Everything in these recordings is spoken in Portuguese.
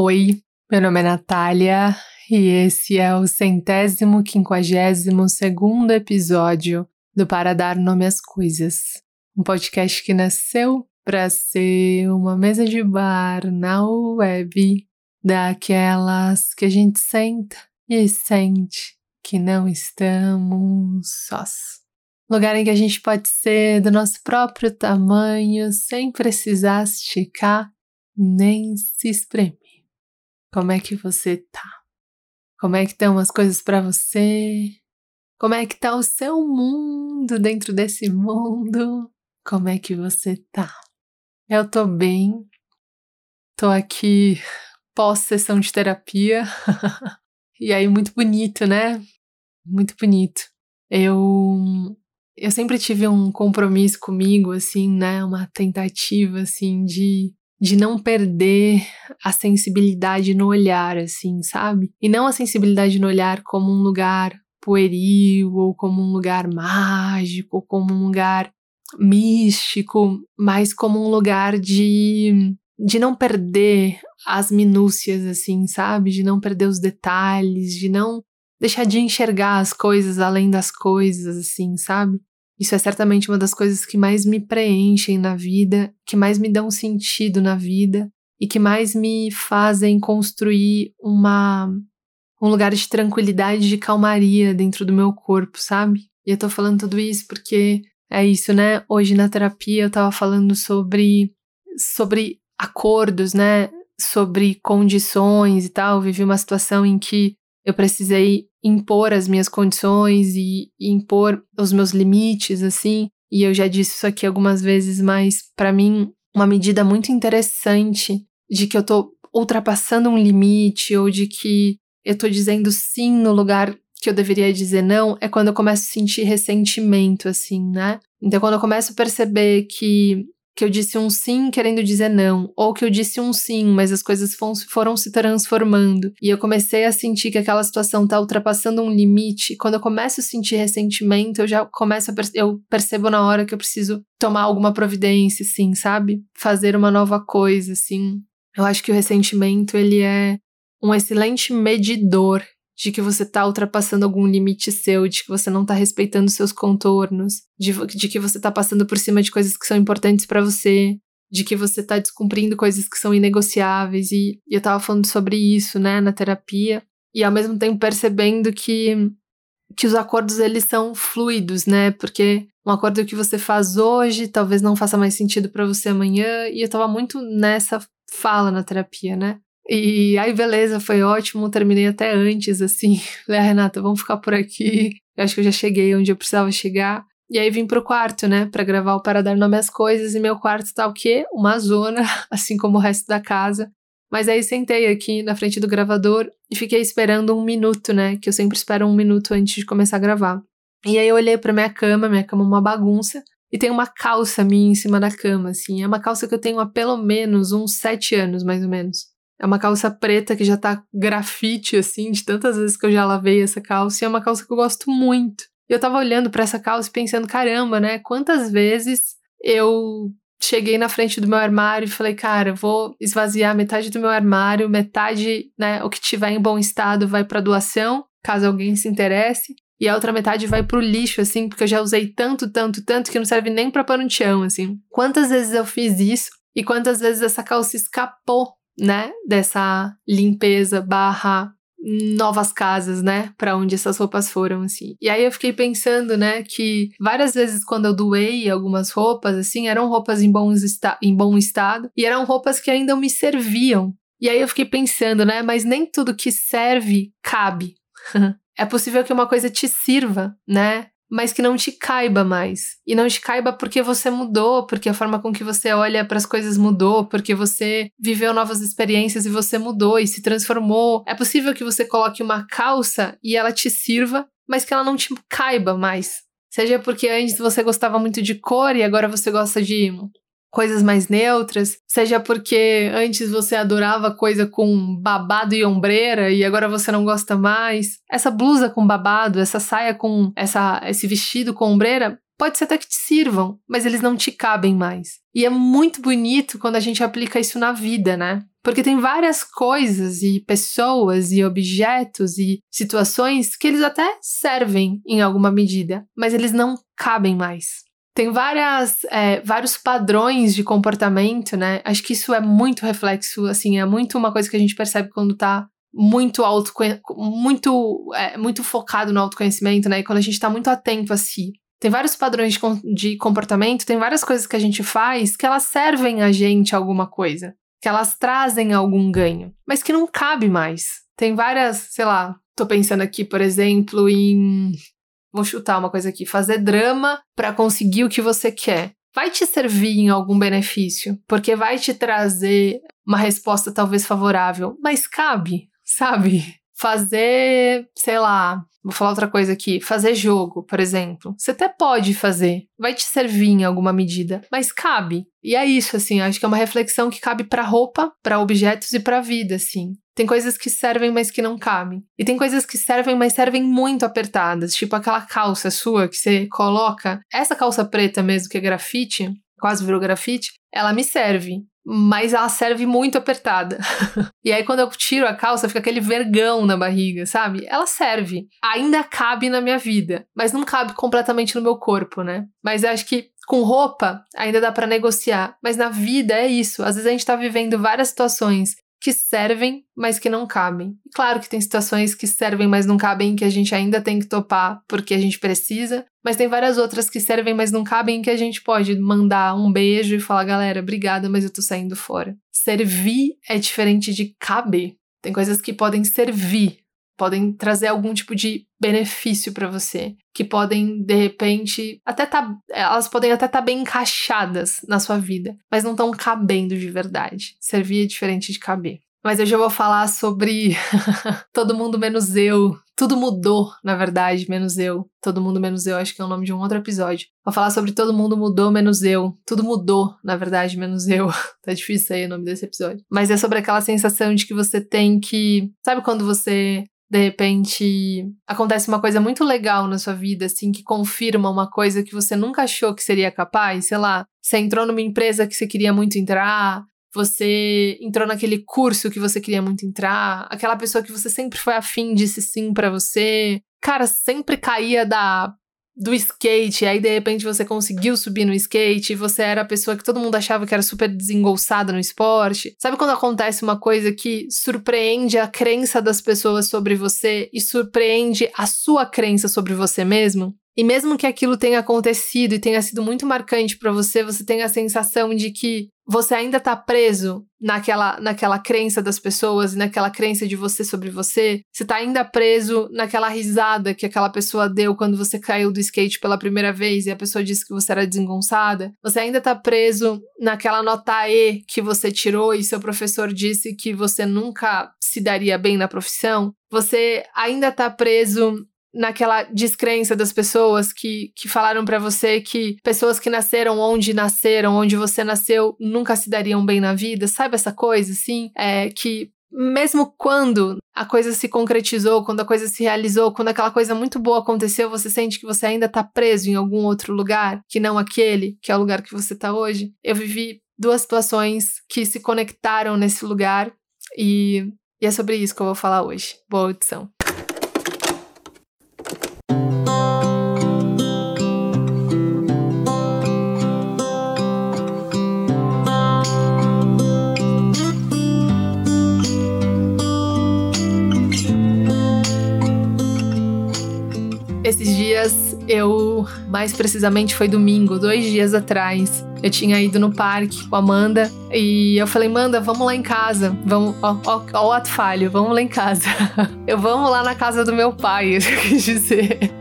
Oi, meu nome é Natália e esse é o centésimo quinquagésimo segundo episódio do Para Dar Nome às Coisas, um podcast que nasceu para ser uma mesa de bar na web daquelas que a gente senta e sente que não estamos sós. Lugar em que a gente pode ser do nosso próprio tamanho sem precisar esticar nem se espremer. Como é que você tá? Como é que estão as coisas para você? Como é que tá o seu mundo dentro desse mundo? Como é que você tá? Eu tô bem. Tô aqui pós sessão de terapia. e aí muito bonito, né? Muito bonito. Eu eu sempre tive um compromisso comigo assim, né? Uma tentativa assim de de não perder a sensibilidade no olhar, assim, sabe? E não a sensibilidade no olhar como um lugar pueril, ou como um lugar mágico, ou como um lugar místico, mas como um lugar de, de não perder as minúcias, assim, sabe? De não perder os detalhes, de não deixar de enxergar as coisas além das coisas, assim, sabe? Isso é certamente uma das coisas que mais me preenchem na vida, que mais me dão sentido na vida e que mais me fazem construir uma um lugar de tranquilidade, de calmaria dentro do meu corpo, sabe? E eu tô falando tudo isso porque é isso, né? Hoje na terapia eu tava falando sobre sobre acordos, né? Sobre condições e tal. Eu vivi uma situação em que eu precisei impor as minhas condições e, impor os meus limites, assim. E eu já disse isso aqui algumas vezes, mas para mim, uma medida muito interessante de que eu tô ultrapassando um limite ou de que eu tô dizendo sim no lugar que eu deveria dizer não é quando eu começo a sentir ressentimento, assim, né? Então, quando eu começo a perceber que que eu disse um sim querendo dizer não, ou que eu disse um sim, mas as coisas foram se transformando e eu comecei a sentir que aquela situação está ultrapassando um limite. Quando eu começo a sentir ressentimento, eu já começo a perce eu percebo na hora que eu preciso tomar alguma providência, assim, sabe? Fazer uma nova coisa, assim. Eu acho que o ressentimento ele é um excelente medidor de que você está ultrapassando algum limite seu, de que você não está respeitando seus contornos, de, de que você está passando por cima de coisas que são importantes para você, de que você está descumprindo coisas que são inegociáveis. E, e eu estava falando sobre isso, né, na terapia, e ao mesmo tempo percebendo que que os acordos eles são fluidos, né? Porque um acordo que você faz hoje talvez não faça mais sentido para você amanhã, e eu tava muito nessa fala na terapia, né? E aí, beleza, foi ótimo. Terminei até antes, assim. Falei, ah, Renata, vamos ficar por aqui. Eu acho que eu já cheguei onde eu precisava chegar. E aí vim pro quarto, né, para gravar o Para Dar Nome às Coisas. E meu quarto tá o quê? Uma zona, assim como o resto da casa. Mas aí sentei aqui na frente do gravador e fiquei esperando um minuto, né? Que eu sempre espero um minuto antes de começar a gravar. E aí eu olhei pra minha cama, minha cama é uma bagunça. E tem uma calça minha em cima da cama, assim. É uma calça que eu tenho há pelo menos uns sete anos, mais ou menos. É uma calça preta que já tá grafite, assim, de tantas vezes que eu já lavei essa calça. E é uma calça que eu gosto muito. E eu tava olhando para essa calça e pensando, caramba, né? Quantas vezes eu cheguei na frente do meu armário e falei, cara, vou esvaziar metade do meu armário, metade, né, o que tiver em bom estado vai para doação, caso alguém se interesse, e a outra metade vai pro lixo, assim, porque eu já usei tanto, tanto, tanto que não serve nem pra pano de chão, assim. Quantas vezes eu fiz isso e quantas vezes essa calça escapou né, dessa limpeza barra novas casas, né, para onde essas roupas foram assim. E aí eu fiquei pensando, né, que várias vezes quando eu doei algumas roupas assim, eram roupas em, bons em bom estado e eram roupas que ainda me serviam. E aí eu fiquei pensando, né, mas nem tudo que serve cabe. é possível que uma coisa te sirva, né? Mas que não te caiba mais. E não te caiba porque você mudou, porque a forma com que você olha para as coisas mudou, porque você viveu novas experiências e você mudou e se transformou. É possível que você coloque uma calça e ela te sirva, mas que ela não te caiba mais. Seja porque antes você gostava muito de cor e agora você gosta de coisas mais neutras, seja porque antes você adorava coisa com babado e ombreira e agora você não gosta mais. Essa blusa com babado, essa saia com essa esse vestido com ombreira, pode ser até que te sirvam, mas eles não te cabem mais. E é muito bonito quando a gente aplica isso na vida, né? Porque tem várias coisas e pessoas e objetos e situações que eles até servem em alguma medida, mas eles não cabem mais. Tem várias, é, vários padrões de comportamento, né? Acho que isso é muito reflexo, assim, é muito uma coisa que a gente percebe quando tá muito auto muito é, muito focado no autoconhecimento, né? E quando a gente tá muito atento a si. Tem vários padrões de, de comportamento, tem várias coisas que a gente faz que elas servem a gente alguma coisa, que elas trazem algum ganho, mas que não cabe mais. Tem várias, sei lá, tô pensando aqui, por exemplo, em vou chutar uma coisa aqui, fazer drama para conseguir o que você quer. Vai te servir em algum benefício, porque vai te trazer uma resposta talvez favorável, mas cabe, sabe? Fazer, sei lá, vou falar outra coisa aqui, fazer jogo, por exemplo. Você até pode fazer, vai te servir em alguma medida, mas cabe. E é isso, assim, acho que é uma reflexão que cabe para roupa, para objetos e para vida, assim. Tem coisas que servem, mas que não cabem. E tem coisas que servem, mas servem muito apertadas. Tipo aquela calça sua que você coloca. Essa calça preta mesmo, que é grafite, quase virou grafite, ela me serve. Mas ela serve muito apertada. e aí, quando eu tiro a calça, fica aquele vergão na barriga, sabe? Ela serve. Ainda cabe na minha vida, mas não cabe completamente no meu corpo, né? Mas eu acho que com roupa ainda dá para negociar, mas na vida é isso. Às vezes a gente tá vivendo várias situações que servem, mas que não cabem. E claro que tem situações que servem, mas não cabem, que a gente ainda tem que topar porque a gente precisa, mas tem várias outras que servem, mas não cabem, que a gente pode mandar um beijo e falar, galera, obrigada, mas eu tô saindo fora. Servir é diferente de caber. Tem coisas que podem servir, podem trazer algum tipo de benefício para você, que podem de repente até tá, elas podem até estar tá bem encaixadas na sua vida, mas não estão cabendo de verdade. Servir é diferente de caber. Mas hoje eu vou falar sobre todo mundo menos eu. Tudo mudou, na verdade, menos eu. Todo mundo menos eu, acho que é o nome de um outro episódio. Vou falar sobre todo mundo mudou menos eu. Tudo mudou, na verdade, menos eu. tá difícil aí o nome desse episódio. Mas é sobre aquela sensação de que você tem que. Sabe quando você de repente acontece uma coisa muito legal na sua vida, assim, que confirma uma coisa que você nunca achou que seria capaz, sei lá, você entrou numa empresa que você queria muito entrar, você entrou naquele curso que você queria muito entrar, aquela pessoa que você sempre foi afim disse sim para você, cara, sempre caía da do skate, aí de repente você conseguiu subir no skate, você era a pessoa que todo mundo achava que era super desengolçada no esporte. Sabe quando acontece uma coisa que surpreende a crença das pessoas sobre você e surpreende a sua crença sobre você mesmo? E mesmo que aquilo tenha acontecido e tenha sido muito marcante para você, você tem a sensação de que você ainda está preso naquela, naquela crença das pessoas, naquela crença de você sobre você. Você está ainda preso naquela risada que aquela pessoa deu quando você caiu do skate pela primeira vez e a pessoa disse que você era desengonçada. Você ainda está preso naquela nota E que você tirou e seu professor disse que você nunca se daria bem na profissão. Você ainda está preso naquela descrença das pessoas que, que falaram para você que pessoas que nasceram onde nasceram, onde você nasceu, nunca se dariam bem na vida, sabe essa coisa assim? É que mesmo quando a coisa se concretizou, quando a coisa se realizou, quando aquela coisa muito boa aconteceu, você sente que você ainda tá preso em algum outro lugar que não aquele, que é o lugar que você tá hoje. Eu vivi duas situações que se conectaram nesse lugar e, e é sobre isso que eu vou falar hoje. Boa audição. Dias eu, mais precisamente foi domingo, dois dias atrás, eu tinha ido no parque com a Amanda e eu falei, Amanda, vamos lá em casa. Vamos, ó, ó, ó o ato falho, vamos lá em casa. eu vamos lá na casa do meu pai, eu quis dizer.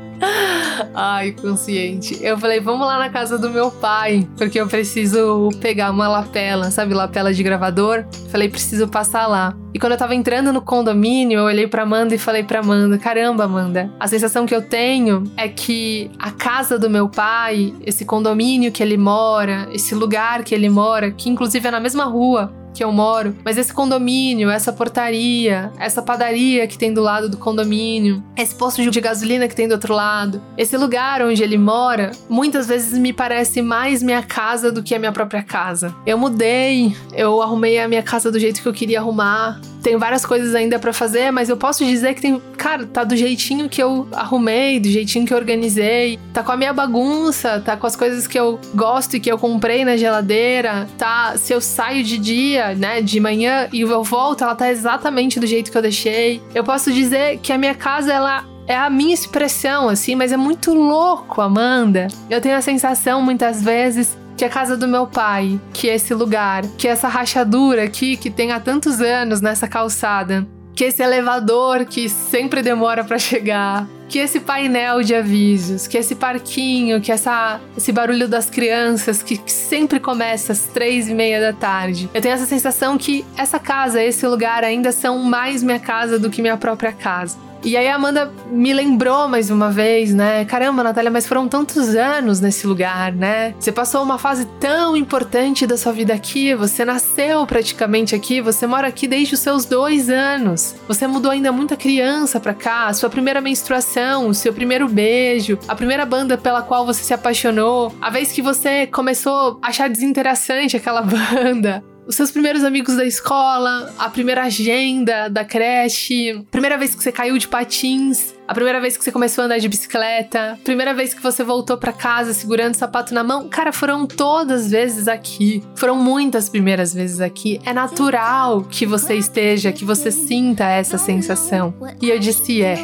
Ai, consciente. Eu falei, vamos lá na casa do meu pai, porque eu preciso pegar uma lapela, sabe, lapela de gravador? Falei, preciso passar lá. E quando eu tava entrando no condomínio, eu olhei pra Amanda e falei pra Amanda: caramba, Amanda, a sensação que eu tenho é que a casa do meu pai, esse condomínio que ele mora, esse lugar que ele mora, que inclusive é na mesma rua que eu moro, mas esse condomínio, essa portaria, essa padaria que tem do lado do condomínio, esse posto de gasolina que tem do outro lado, esse lugar onde ele mora, muitas vezes me parece mais minha casa do que a minha própria casa. Eu mudei, eu arrumei a minha casa do jeito que eu queria arrumar. Tenho várias coisas ainda para fazer, mas eu posso dizer que tem, cara, tá do jeitinho que eu arrumei, do jeitinho que eu organizei, tá com a minha bagunça, tá com as coisas que eu gosto e que eu comprei na geladeira, tá, se eu saio de dia, né, de manhã e eu volto, ela tá exatamente do jeito que eu deixei. Eu posso dizer que a minha casa ela é a minha expressão, assim, mas é muito louco, Amanda. Eu tenho a sensação, muitas vezes, que é a casa do meu pai, que é esse lugar, que é essa rachadura aqui que tem há tantos anos nessa calçada, que esse elevador que sempre demora para chegar, que esse painel de avisos, que esse parquinho, que essa, esse barulho das crianças que, que sempre começa às três e meia da tarde. Eu tenho essa sensação que essa casa, esse lugar ainda são mais minha casa do que minha própria casa. E aí a Amanda me lembrou mais uma vez, né? Caramba, Natália, mas foram tantos anos nesse lugar, né? Você passou uma fase tão importante da sua vida aqui, você nasceu praticamente aqui, você mora aqui desde os seus dois anos. Você mudou ainda muita criança pra cá, sua primeira menstruação, o seu primeiro beijo, a primeira banda pela qual você se apaixonou, a vez que você começou a achar desinteressante aquela banda, os seus primeiros amigos da escola, a primeira agenda da creche, primeira vez que você caiu de patins, a primeira vez que você começou a andar de bicicleta, primeira vez que você voltou para casa segurando o sapato na mão. Cara, foram todas vezes aqui. Foram muitas primeiras vezes aqui. É natural que você esteja, que você sinta essa sensação. E eu disse é.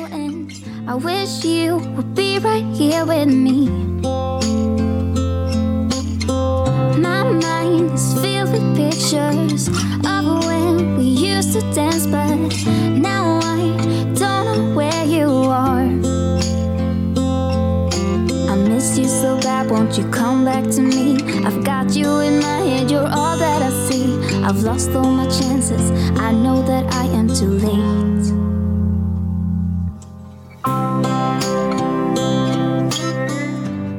I wish you would be right here with me. My mind is filled with pictures of when we used to dance, but now I don't know where you are. I miss you so bad, won't you come back to me? I've got you in my head, you're all that I see. I've lost all my chances, I know that I am too late.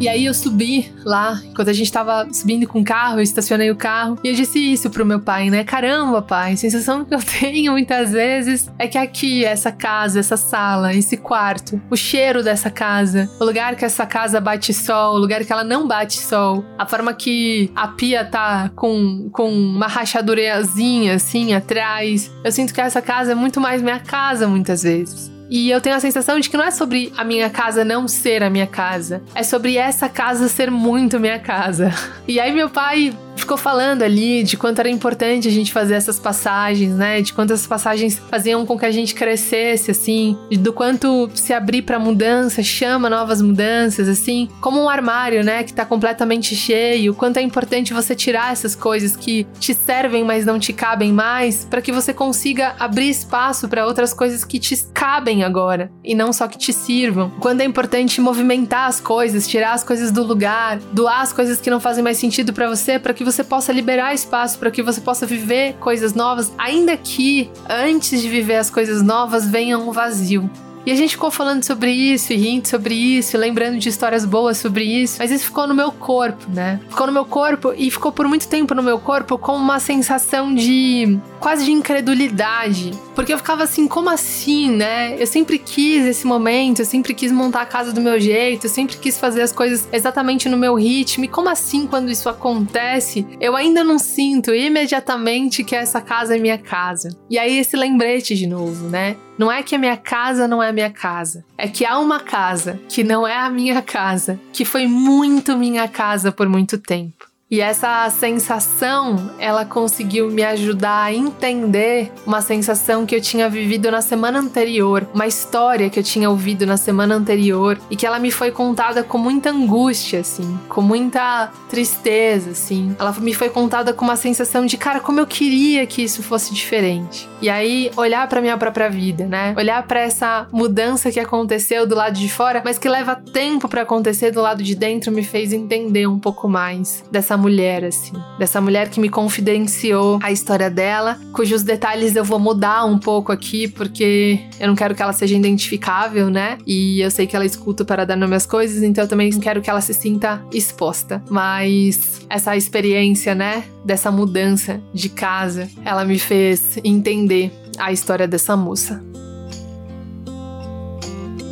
E aí eu subi lá, enquanto a gente tava subindo com o carro, eu estacionei o carro e eu disse isso pro meu pai, né? Caramba, pai, a sensação que eu tenho muitas vezes é que aqui, essa casa, essa sala, esse quarto, o cheiro dessa casa, o lugar que essa casa bate sol, o lugar que ela não bate sol, a forma que a pia tá com, com uma rachadurazinha assim atrás, eu sinto que essa casa é muito mais minha casa muitas vezes. E eu tenho a sensação de que não é sobre a minha casa não ser a minha casa, é sobre essa casa ser muito minha casa. E aí meu pai ficou falando ali de quanto era importante a gente fazer essas passagens, né? De quanto essas passagens faziam com que a gente crescesse, assim, do quanto se abrir para mudança chama novas mudanças, assim, como um armário, né? Que tá completamente cheio, quanto é importante você tirar essas coisas que te servem, mas não te cabem mais, para que você consiga abrir espaço para outras coisas que te cabem agora e não só que te sirvam. Quando é importante movimentar as coisas, tirar as coisas do lugar, doar as coisas que não fazem mais sentido para você, para que que você possa liberar espaço para que você possa viver coisas novas, ainda que antes de viver as coisas novas venha um vazio. E a gente ficou falando sobre isso e rindo sobre isso, lembrando de histórias boas sobre isso, mas isso ficou no meu corpo, né? Ficou no meu corpo e ficou por muito tempo no meu corpo com uma sensação de quase de incredulidade. Porque eu ficava assim, como assim, né? Eu sempre quis esse momento, eu sempre quis montar a casa do meu jeito, eu sempre quis fazer as coisas exatamente no meu ritmo. E como assim, quando isso acontece, eu ainda não sinto imediatamente que essa casa é minha casa? E aí esse lembrete de novo, né? Não é que a minha casa não é minha casa. É que há uma casa que não é a minha casa, que foi muito minha casa por muito tempo. E essa sensação, ela conseguiu me ajudar a entender uma sensação que eu tinha vivido na semana anterior, uma história que eu tinha ouvido na semana anterior e que ela me foi contada com muita angústia, assim, com muita tristeza, assim. Ela me foi contada com uma sensação de, cara, como eu queria que isso fosse diferente. E aí olhar para minha própria vida, né? Olhar para essa mudança que aconteceu do lado de fora, mas que leva tempo para acontecer do lado de dentro, me fez entender um pouco mais dessa mulher, assim. Dessa mulher que me confidenciou a história dela, cujos detalhes eu vou mudar um pouco aqui, porque eu não quero que ela seja identificável, né? E eu sei que ela escuta para dar nome às coisas, então eu também não quero que ela se sinta exposta. Mas essa experiência, né, dessa mudança de casa, ela me fez entender a história dessa moça.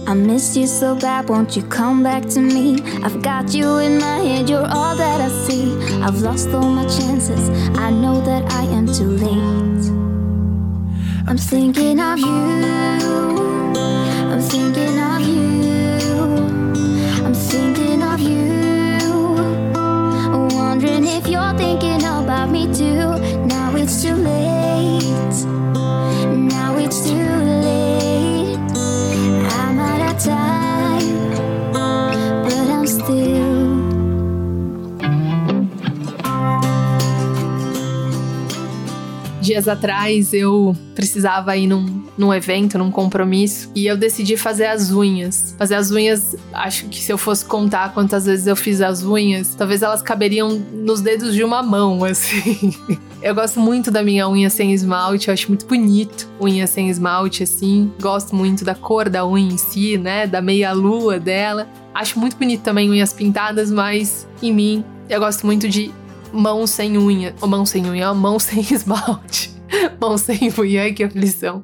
I missed you so bad, won't you come back to me? I've got you in my head, you're all that I see. I've lost all my chances, I know that I am too late. I'm thinking of you, I'm thinking of you, I'm thinking of you. Wondering if you're thinking about me too. Now it's too late, dias atrás eu precisava ir num, num evento, num compromisso, e eu decidi fazer as unhas. Fazer as unhas, acho que se eu fosse contar quantas vezes eu fiz as unhas, talvez elas caberiam nos dedos de uma mão, assim. Eu gosto muito da minha unha sem esmalte, eu acho muito bonito unha sem esmalte, assim. Gosto muito da cor da unha em si, né? Da meia-lua dela. Acho muito bonito também unhas pintadas, mas em mim eu gosto muito de mão sem unha. Mão sem unha, mão sem esmalte. mão sem unha, que aflição.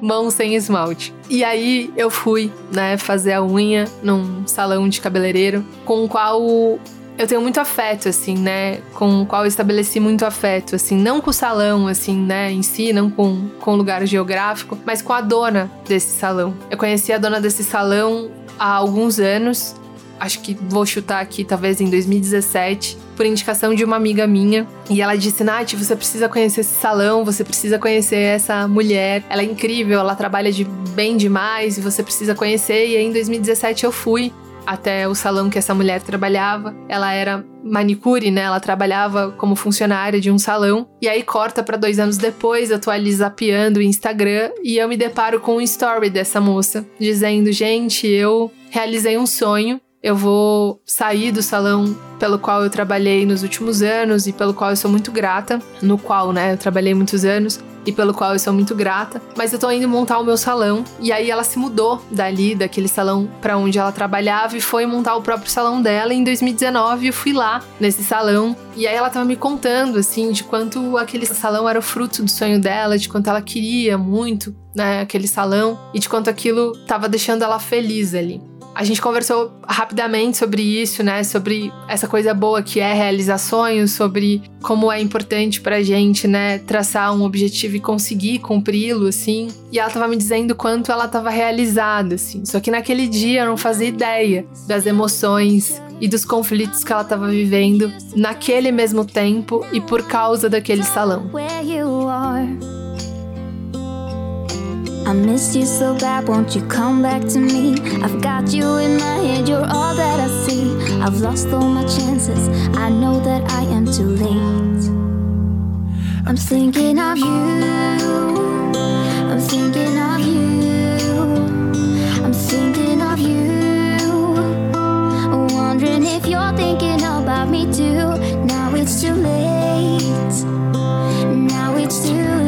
Mão sem esmalte. E aí eu fui, né, fazer a unha num salão de cabeleireiro com o qual eu tenho muito afeto, assim, né? Com o qual eu estabeleci muito afeto, assim, não com o salão, assim, né, em si, não com, com o lugar geográfico, mas com a dona desse salão. Eu conheci a dona desse salão há alguns anos, acho que vou chutar aqui, talvez em 2017 por indicação de uma amiga minha. E ela disse: Nath, você precisa conhecer esse salão, você precisa conhecer essa mulher. Ela é incrível, ela trabalha de bem demais e você precisa conhecer. E aí, em 2017 eu fui até o salão que essa mulher trabalhava. Ela era manicure, né? Ela trabalhava como funcionária de um salão. E aí corta para dois anos depois, eu tô ali zapeando o Instagram e eu me deparo com um story dessa moça dizendo: gente, eu realizei um sonho eu vou sair do salão pelo qual eu trabalhei nos últimos anos e pelo qual eu sou muito grata, no qual, né, eu trabalhei muitos anos e pelo qual eu sou muito grata, mas eu tô indo montar o meu salão e aí ela se mudou dali, daquele salão para onde ela trabalhava e foi montar o próprio salão dela. Em 2019 eu fui lá nesse salão e aí ela tava me contando assim de quanto aquele salão era o fruto do sonho dela, de quanto ela queria muito, né, aquele salão e de quanto aquilo tava deixando ela feliz ali. A gente conversou rapidamente sobre isso, né? Sobre essa coisa boa que é realizar sonhos, sobre como é importante pra gente, né? Traçar um objetivo e conseguir cumpri-lo, assim. E ela tava me dizendo quanto ela tava realizada, assim. Só que naquele dia eu não fazia ideia das emoções e dos conflitos que ela estava vivendo naquele mesmo tempo e por causa daquele salão. I miss you so bad, won't you come back to me? I've got you in my head, you're all that I see. I've lost all my chances, I know that I am too late. I'm thinking of you, I'm thinking of you, I'm thinking of you. Wondering if you're thinking about me too. Now it's too late, now it's too late.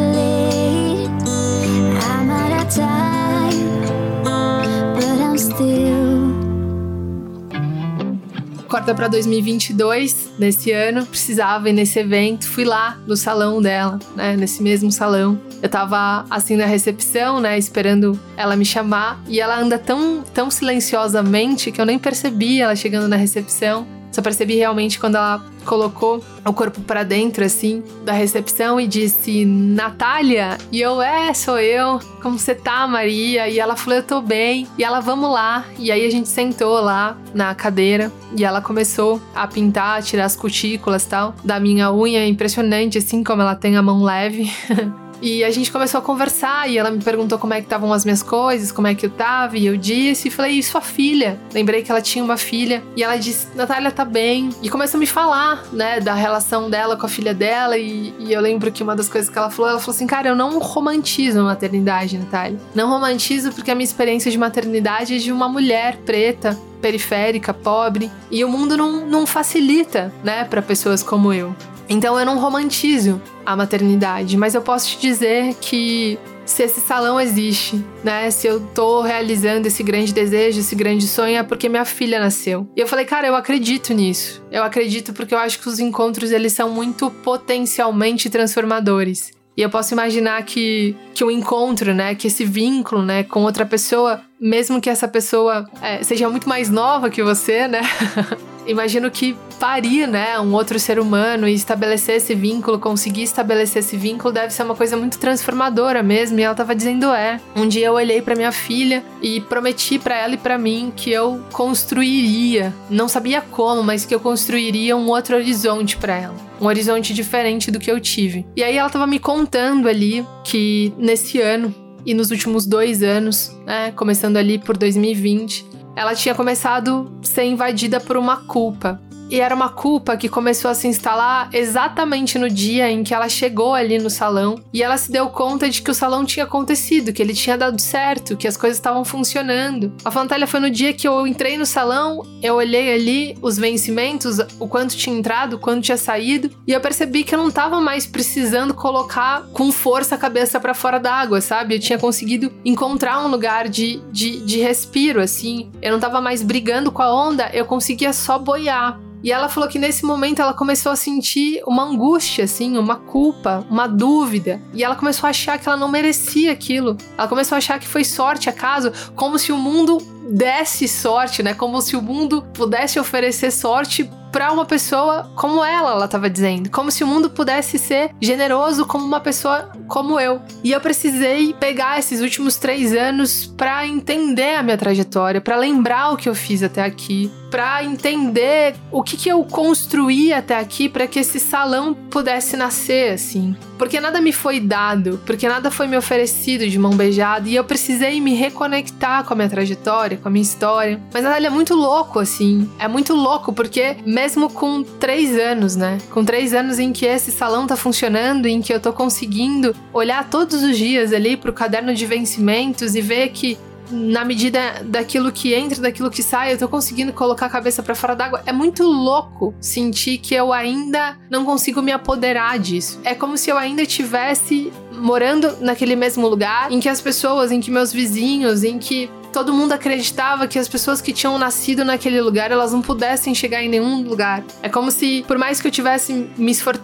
Corta para 2022, nesse ano, precisava ir nesse evento, fui lá no salão dela, né, nesse mesmo salão. Eu tava assim na recepção, né, esperando ela me chamar, e ela anda tão tão silenciosamente que eu nem percebi ela chegando na recepção. Só percebi realmente quando ela colocou o corpo para dentro, assim, da recepção e disse: Natália? E eu, é, sou eu. Como você tá, Maria? E ela falou: eu tô bem. E ela, vamos lá. E aí a gente sentou lá na cadeira e ela começou a pintar, a tirar as cutículas tal da minha unha. Impressionante, assim, como ela tem a mão leve. E a gente começou a conversar e ela me perguntou como é que estavam as minhas coisas, como é que eu tava, e eu disse, e falei, e sua filha? Lembrei que ela tinha uma filha, e ela disse, Natália tá bem. E começou a me falar, né, da relação dela com a filha dela, e, e eu lembro que uma das coisas que ela falou, ela falou assim, cara, eu não romantizo a maternidade, Natália. Não romantizo porque a minha experiência de maternidade é de uma mulher preta, periférica, pobre, e o mundo não, não facilita, né, para pessoas como eu. Então eu não romantizo a maternidade, mas eu posso te dizer que se esse salão existe, né? Se eu tô realizando esse grande desejo, esse grande sonho, é porque minha filha nasceu. E eu falei, cara, eu acredito nisso. Eu acredito porque eu acho que os encontros eles são muito potencialmente transformadores. E eu posso imaginar que, que o encontro, né, que esse vínculo, né, com outra pessoa, mesmo que essa pessoa é, seja muito mais nova que você, né, imagino que parir, né, um outro ser humano e estabelecer esse vínculo, conseguir estabelecer esse vínculo deve ser uma coisa muito transformadora mesmo. E ela tava dizendo é. Um dia eu olhei para minha filha e prometi para ela e para mim que eu construiria, não sabia como, mas que eu construiria um outro horizonte para ela, um horizonte diferente do que eu tive. E aí ela tava me contando ali que nesse ano e nos últimos dois anos, né, começando ali por 2020, ela tinha começado a ser invadida por uma culpa. E era uma culpa que começou a se instalar exatamente no dia em que ela chegou ali no salão e ela se deu conta de que o salão tinha acontecido, que ele tinha dado certo, que as coisas estavam funcionando. A Fantália foi no dia que eu entrei no salão, eu olhei ali os vencimentos, o quanto tinha entrado, o quanto tinha saído, e eu percebi que eu não tava mais precisando colocar com força a cabeça para fora d'água, sabe? Eu tinha conseguido encontrar um lugar de, de, de respiro, assim. Eu não tava mais brigando com a onda, eu conseguia só boiar. E ela falou que nesse momento ela começou a sentir uma angústia, assim, uma culpa, uma dúvida. E ela começou a achar que ela não merecia aquilo. Ela começou a achar que foi sorte, acaso, como se o mundo desse sorte, né? Como se o mundo pudesse oferecer sorte para uma pessoa como ela, ela estava dizendo. Como se o mundo pudesse ser generoso como uma pessoa como eu. E eu precisei pegar esses últimos três anos para entender a minha trajetória, para lembrar o que eu fiz até aqui, para entender o que, que eu construí até aqui para que esse salão pudesse nascer assim. Porque nada me foi dado, porque nada foi me oferecido de mão beijada e eu precisei me reconectar com a minha trajetória, com a minha história. Mas Natália é muito louco, assim. É muito louco porque mesmo com três anos, né? Com três anos em que esse salão tá funcionando, em que eu tô conseguindo olhar todos os dias ali pro caderno de vencimentos e ver que na medida daquilo que entra, daquilo que sai, eu tô conseguindo colocar a cabeça para fora d'água. É muito louco sentir que eu ainda não consigo me apoderar disso. É como se eu ainda tivesse morando naquele mesmo lugar, em que as pessoas, em que meus vizinhos, em que todo mundo acreditava que as pessoas que tinham nascido naquele lugar, elas não pudessem chegar em nenhum lugar. É como se, por mais que eu tivesse me esfor...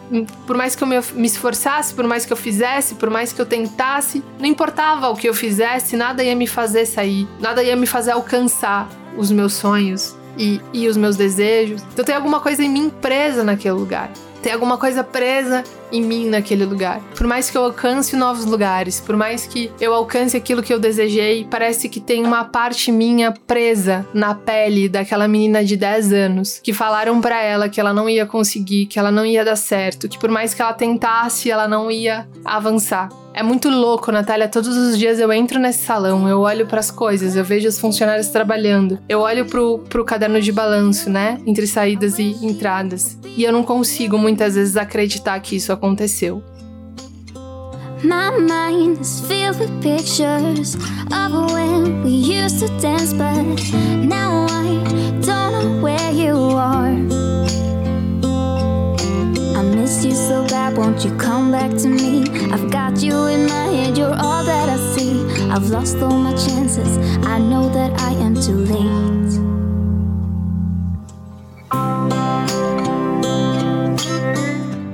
por mais que eu me esforçasse, por mais que eu fizesse, por mais que eu tentasse, não importava o que eu fizesse, nada ia me fazer sair, nada ia me fazer alcançar os meus sonhos. E, e os meus desejos. Então tem alguma coisa em mim presa naquele lugar. Tem alguma coisa presa em mim naquele lugar. Por mais que eu alcance novos lugares, por mais que eu alcance aquilo que eu desejei, parece que tem uma parte minha presa na pele daquela menina de 10 anos que falaram para ela que ela não ia conseguir, que ela não ia dar certo, que por mais que ela tentasse, ela não ia avançar. É muito louco, Natália. Todos os dias eu entro nesse salão, eu olho para as coisas, eu vejo os funcionários trabalhando, eu olho pro, pro caderno de balanço, né? Entre saídas e entradas. E eu não consigo muitas vezes acreditar que isso aconteceu. My mind is filled with pictures of when we used to dance, but now I don't know where you are. miss you so bad, won't you come back to me? You in my head, you're all that I see. I've lost all my chances, I know that I am too late.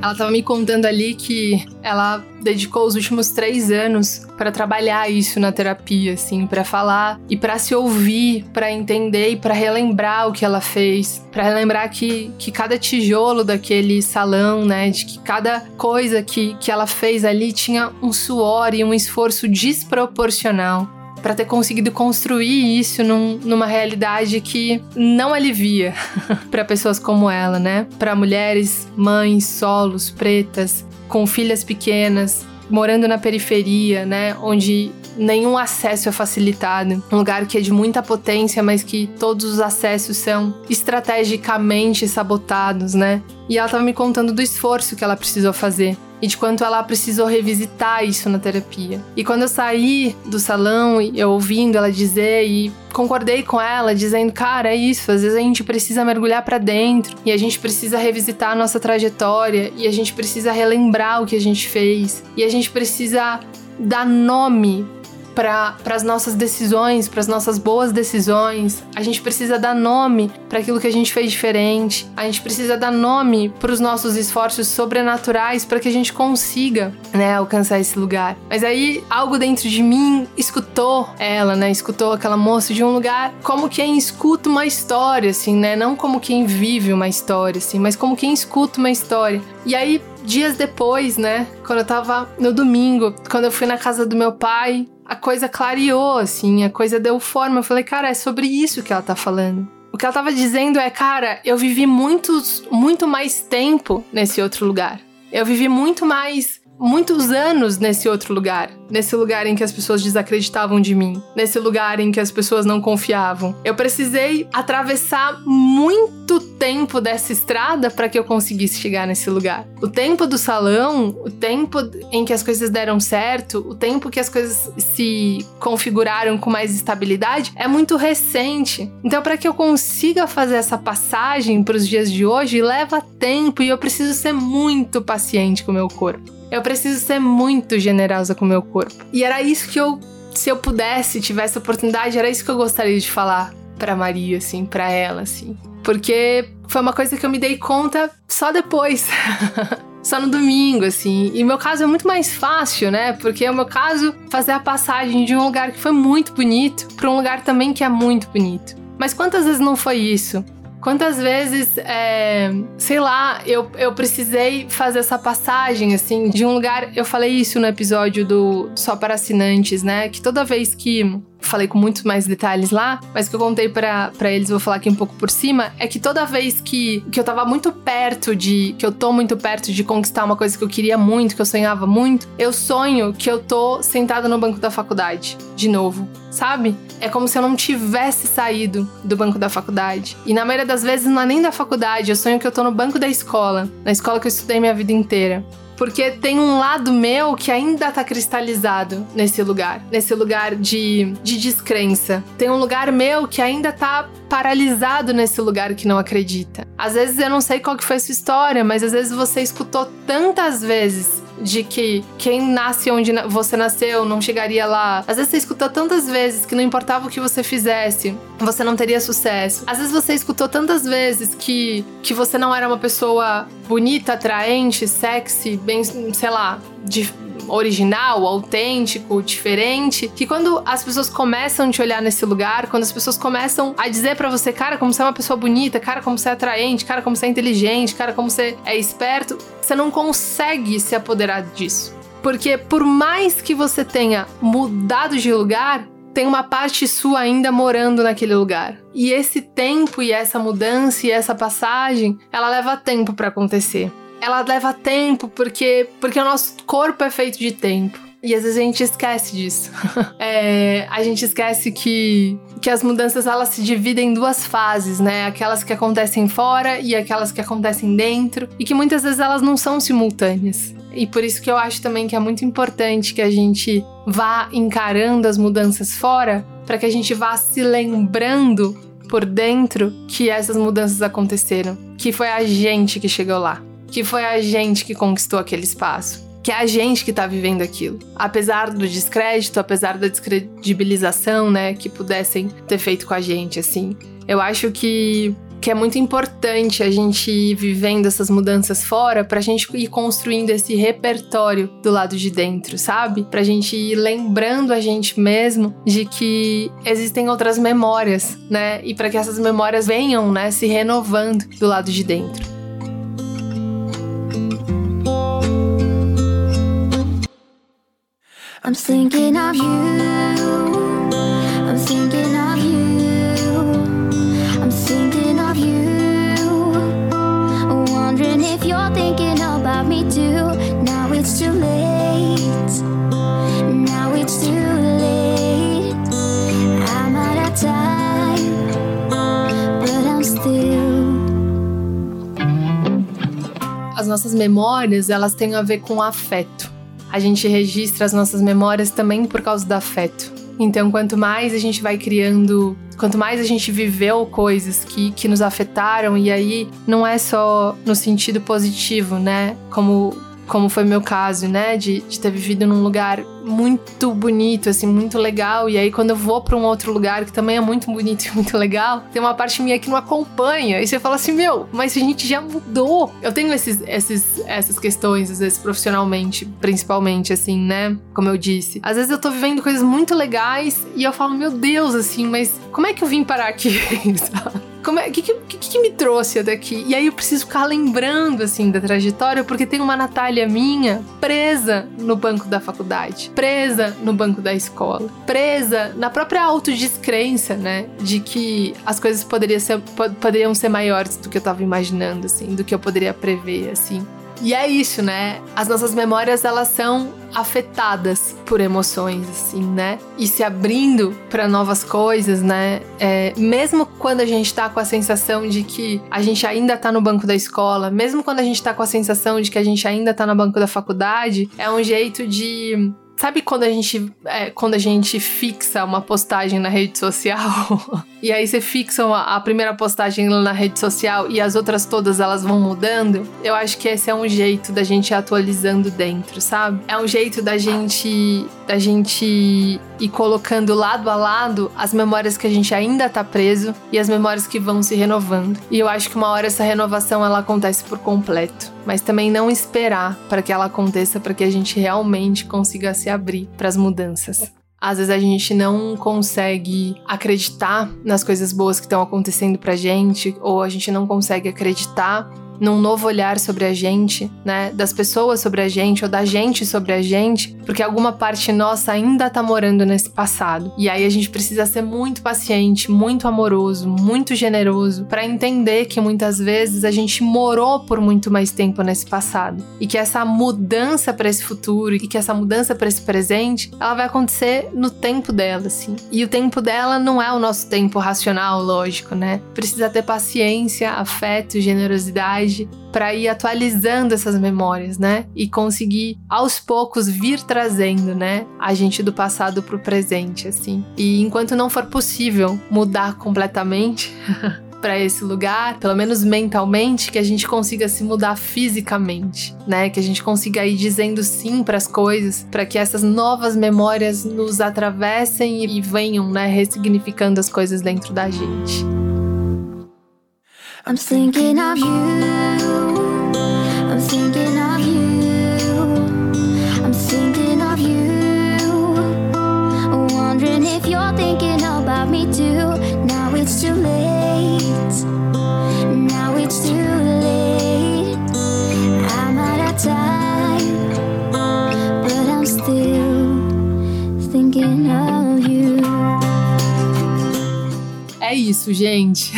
Ela estava me contando ali que ela dedicou os últimos três anos para trabalhar isso na terapia, assim, para falar e para se ouvir, para entender e para relembrar o que ela fez, para relembrar que, que cada tijolo daquele salão, né, de que cada coisa que, que ela fez ali tinha um suor e um esforço desproporcional para ter conseguido construir isso num, numa realidade que não alivia para pessoas como ela, né? Para mulheres, mães, solos, pretas, com filhas pequenas, morando na periferia, né, onde nenhum acesso é facilitado, um lugar que é de muita potência, mas que todos os acessos são estrategicamente sabotados, né? E ela estava me contando do esforço que ela precisou fazer e de quanto ela precisou revisitar isso na terapia. E quando eu saí do salão, eu ouvindo ela dizer e concordei com ela, dizendo, cara, é isso, às vezes a gente precisa mergulhar para dentro e a gente precisa revisitar a nossa trajetória e a gente precisa relembrar o que a gente fez e a gente precisa dar nome para as nossas decisões, para as nossas boas decisões. A gente precisa dar nome para aquilo que a gente fez diferente. A gente precisa dar nome para os nossos esforços sobrenaturais para que a gente consiga, né, alcançar esse lugar. Mas aí algo dentro de mim escutou ela, né, escutou aquela moça de um lugar como quem escuta uma história, assim, né, não como quem vive uma história, assim, mas como quem escuta uma história. E aí dias depois, né, quando eu tava no domingo, quando eu fui na casa do meu pai, a coisa clareou, assim, a coisa deu forma. Eu falei, cara, é sobre isso que ela tá falando. O que ela tava dizendo é, cara, eu vivi muitos, muito mais tempo nesse outro lugar. Eu vivi muito mais muitos anos nesse outro lugar. Nesse lugar em que as pessoas desacreditavam de mim. Nesse lugar em que as pessoas não confiavam. Eu precisei atravessar muito tempo dessa estrada para que eu conseguisse chegar nesse lugar. O tempo do salão, o tempo em que as coisas deram certo, o tempo que as coisas se configuraram com mais estabilidade é muito recente. Então, para que eu consiga fazer essa passagem para os dias de hoje, leva tempo e eu preciso ser muito paciente com o meu corpo. Eu preciso ser muito generosa com o meu corpo. E era isso que eu, se eu pudesse, tivesse oportunidade, era isso que eu gostaria de falar para Maria, assim, para ela, assim. Porque foi uma coisa que eu me dei conta só depois. só no domingo, assim. E meu caso é muito mais fácil, né? Porque o meu caso fazer a passagem de um lugar que foi muito bonito para um lugar também que é muito bonito. Mas quantas vezes não foi isso? Quantas vezes, é, sei lá, eu, eu precisei fazer essa passagem, assim, de um lugar. Eu falei isso no episódio do Só para Assinantes, né? Que toda vez que falei com muitos mais detalhes lá, mas que eu contei para eles, vou falar aqui um pouco por cima, é que toda vez que, que eu tava muito perto de. que eu tô muito perto de conquistar uma coisa que eu queria muito, que eu sonhava muito, eu sonho que eu tô sentada no banco da faculdade, de novo, sabe? É como se eu não tivesse saído do banco da faculdade. E na maioria das vezes não é nem da faculdade, eu sonho que eu tô no banco da escola, na escola que eu estudei minha vida inteira. Porque tem um lado meu que ainda tá cristalizado nesse lugar, nesse lugar de, de descrença. Tem um lugar meu que ainda tá paralisado nesse lugar que não acredita. Às vezes eu não sei qual que foi a sua história, mas às vezes você escutou tantas vezes de que quem nasce onde você nasceu não chegaria lá. Às vezes você escutou tantas vezes que não importava o que você fizesse, você não teria sucesso. Às vezes você escutou tantas vezes que, que você não era uma pessoa bonita, atraente, sexy, bem, sei lá, de, original, autêntico, diferente, que quando as pessoas começam a te olhar nesse lugar, quando as pessoas começam a dizer para você, cara, como você é uma pessoa bonita, cara, como você é atraente, cara, como você é inteligente, cara, como você é esperto, você não consegue se apoderar disso. Porque por mais que você tenha mudado de lugar, tem uma parte sua ainda morando naquele lugar. E esse tempo e essa mudança e essa passagem, ela leva tempo para acontecer ela leva tempo porque, porque o nosso corpo é feito de tempo. E às vezes a gente esquece disso. é, a gente esquece que, que as mudanças elas se dividem em duas fases, né? Aquelas que acontecem fora e aquelas que acontecem dentro. E que muitas vezes elas não são simultâneas. E por isso que eu acho também que é muito importante que a gente vá encarando as mudanças fora, para que a gente vá se lembrando por dentro que essas mudanças aconteceram, que foi a gente que chegou lá que foi a gente que conquistou aquele espaço. Que é a gente que tá vivendo aquilo. Apesar do descrédito, apesar da descredibilização, né, que pudessem ter feito com a gente, assim. Eu acho que que é muito importante a gente ir vivendo essas mudanças fora pra gente ir construindo esse repertório do lado de dentro, sabe? Pra gente ir lembrando a gente mesmo de que existem outras memórias, né? E para que essas memórias venham, né, se renovando do lado de dentro. I'm thinking of you. I'm thinking of you. I'm thinking of you. Wondering if you're thinking about me too. Now it's too late. Now it's too late. I'm out of time, but I'm still. As nossas memórias, elas têm a ver com afeto. A gente registra as nossas memórias também por causa do afeto. Então, quanto mais a gente vai criando, quanto mais a gente viveu coisas que, que nos afetaram, e aí não é só no sentido positivo, né? Como como foi meu caso, né? De, de ter vivido num lugar muito bonito, assim, muito legal. E aí, quando eu vou para um outro lugar que também é muito bonito e muito legal, tem uma parte minha que não acompanha. E você fala assim, meu, mas a gente já mudou. Eu tenho esses, esses, essas questões, às vezes, profissionalmente, principalmente, assim, né? Como eu disse. Às vezes eu tô vivendo coisas muito legais e eu falo, meu Deus, assim, mas como é que eu vim parar aqui? Como é, que, que, que, me trouxe até aqui? E aí eu preciso ficar lembrando, assim, da trajetória, porque tem uma Natália minha presa no banco da faculdade, presa no banco da escola, presa na própria autodescrença, né? De que as coisas poderiam ser, poderiam ser maiores do que eu tava imaginando, assim, do que eu poderia prever, assim. E é isso, né? As nossas memórias, elas são afetadas por emoções, assim, né? E se abrindo para novas coisas, né? É, mesmo quando a gente tá com a sensação de que a gente ainda tá no banco da escola, mesmo quando a gente tá com a sensação de que a gente ainda tá no banco da faculdade, é um jeito de Sabe quando a gente é, quando a gente fixa uma postagem na rede social e aí você fixa uma, a primeira postagem na rede social e as outras todas elas vão mudando? Eu acho que esse é um jeito da gente ir atualizando dentro, sabe? É um jeito da gente da gente ir colocando lado a lado as memórias que a gente ainda tá preso e as memórias que vão se renovando. E eu acho que uma hora essa renovação ela acontece por completo, mas também não esperar para que ela aconteça para que a gente realmente consiga se abrir para as mudanças. Às vezes a gente não consegue acreditar nas coisas boas que estão acontecendo pra gente, ou a gente não consegue acreditar num novo olhar sobre a gente, né? Das pessoas sobre a gente ou da gente sobre a gente, porque alguma parte nossa ainda tá morando nesse passado. E aí a gente precisa ser muito paciente, muito amoroso, muito generoso para entender que muitas vezes a gente morou por muito mais tempo nesse passado e que essa mudança para esse futuro e que essa mudança para esse presente, ela vai acontecer no tempo dela, assim. E o tempo dela não é o nosso tempo racional, lógico, né? Precisa ter paciência, afeto, generosidade para ir atualizando essas memórias, né? E conseguir aos poucos vir trazendo, né, a gente do passado para o presente, assim. E enquanto não for possível mudar completamente para esse lugar, pelo menos mentalmente, que a gente consiga se mudar fisicamente, né? Que a gente consiga ir dizendo sim para as coisas, para que essas novas memórias nos atravessem e venham, né, ressignificando as coisas dentro da gente. I'm thinking of you. I'm thinking of you. I'm thinking of you. Wondering if you're thinking about me too. Isso, gente.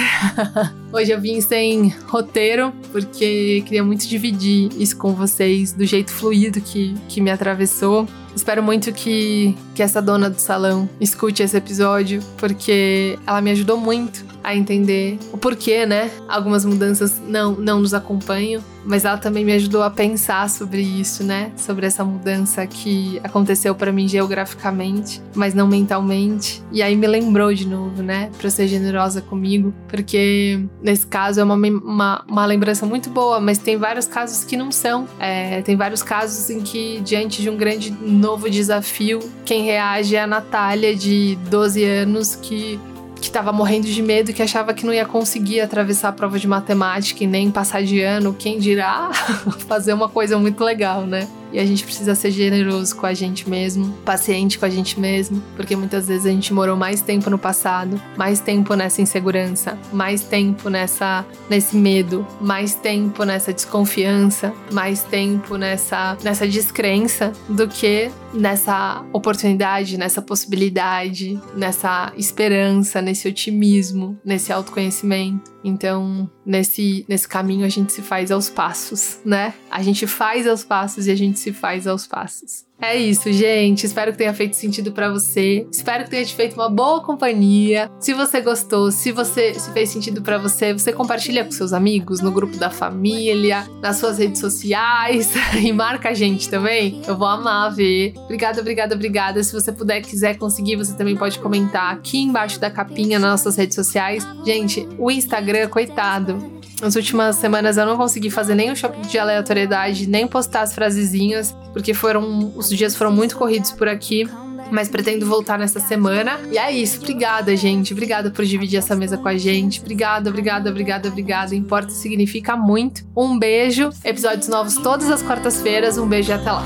Hoje eu vim sem roteiro, porque queria muito dividir isso com vocês do jeito fluido que, que me atravessou. Espero muito que, que essa dona do salão escute esse episódio, porque ela me ajudou muito a entender o porquê, né? Algumas mudanças não, não nos acompanham, mas ela também me ajudou a pensar sobre isso, né? Sobre essa mudança que aconteceu para mim geograficamente, mas não mentalmente. E aí me lembrou de novo, né? Pra ser generosa comigo, porque nesse caso é uma, uma, uma lembrança muito boa, mas tem vários casos que não são. É, tem vários casos em que, diante de um grande novo desafio, quem reage é a Natália, de 12 anos, que que estava morrendo de medo que achava que não ia conseguir atravessar a prova de matemática e nem passar de ano, quem dirá fazer uma coisa muito legal, né? E a gente precisa ser generoso com a gente mesmo, paciente com a gente mesmo, porque muitas vezes a gente morou mais tempo no passado, mais tempo nessa insegurança, mais tempo nessa nesse medo, mais tempo nessa desconfiança, mais tempo nessa nessa descrença do que nessa oportunidade, nessa possibilidade, nessa esperança, nesse otimismo, nesse autoconhecimento. Então, nesse, nesse caminho a gente se faz aos passos, né? A gente faz aos passos e a gente se faz aos passos. É isso, gente. Espero que tenha feito sentido para você. Espero que tenha te feito uma boa companhia. Se você gostou, se você se fez sentido para você, você compartilha com seus amigos, no grupo da família, nas suas redes sociais e marca a gente também. Eu vou amar ver. Obrigada, obrigada, obrigada. Se você puder, quiser conseguir, você também pode comentar aqui embaixo da capinha nas nossas redes sociais. Gente, o Instagram, coitado. Nas últimas semanas eu não consegui fazer nem o shopping de aleatoriedade, nem postar as frasezinhas, porque foram os dias foram muito corridos por aqui. Mas pretendo voltar nessa semana. E é isso. Obrigada, gente. Obrigada por dividir essa mesa com a gente. Obrigada, obrigada, obrigada, obrigada. Importa significa muito. Um beijo. Episódios novos todas as quartas-feiras. Um beijo e até lá.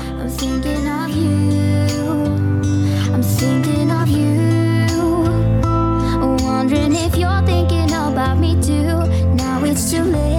It's too late.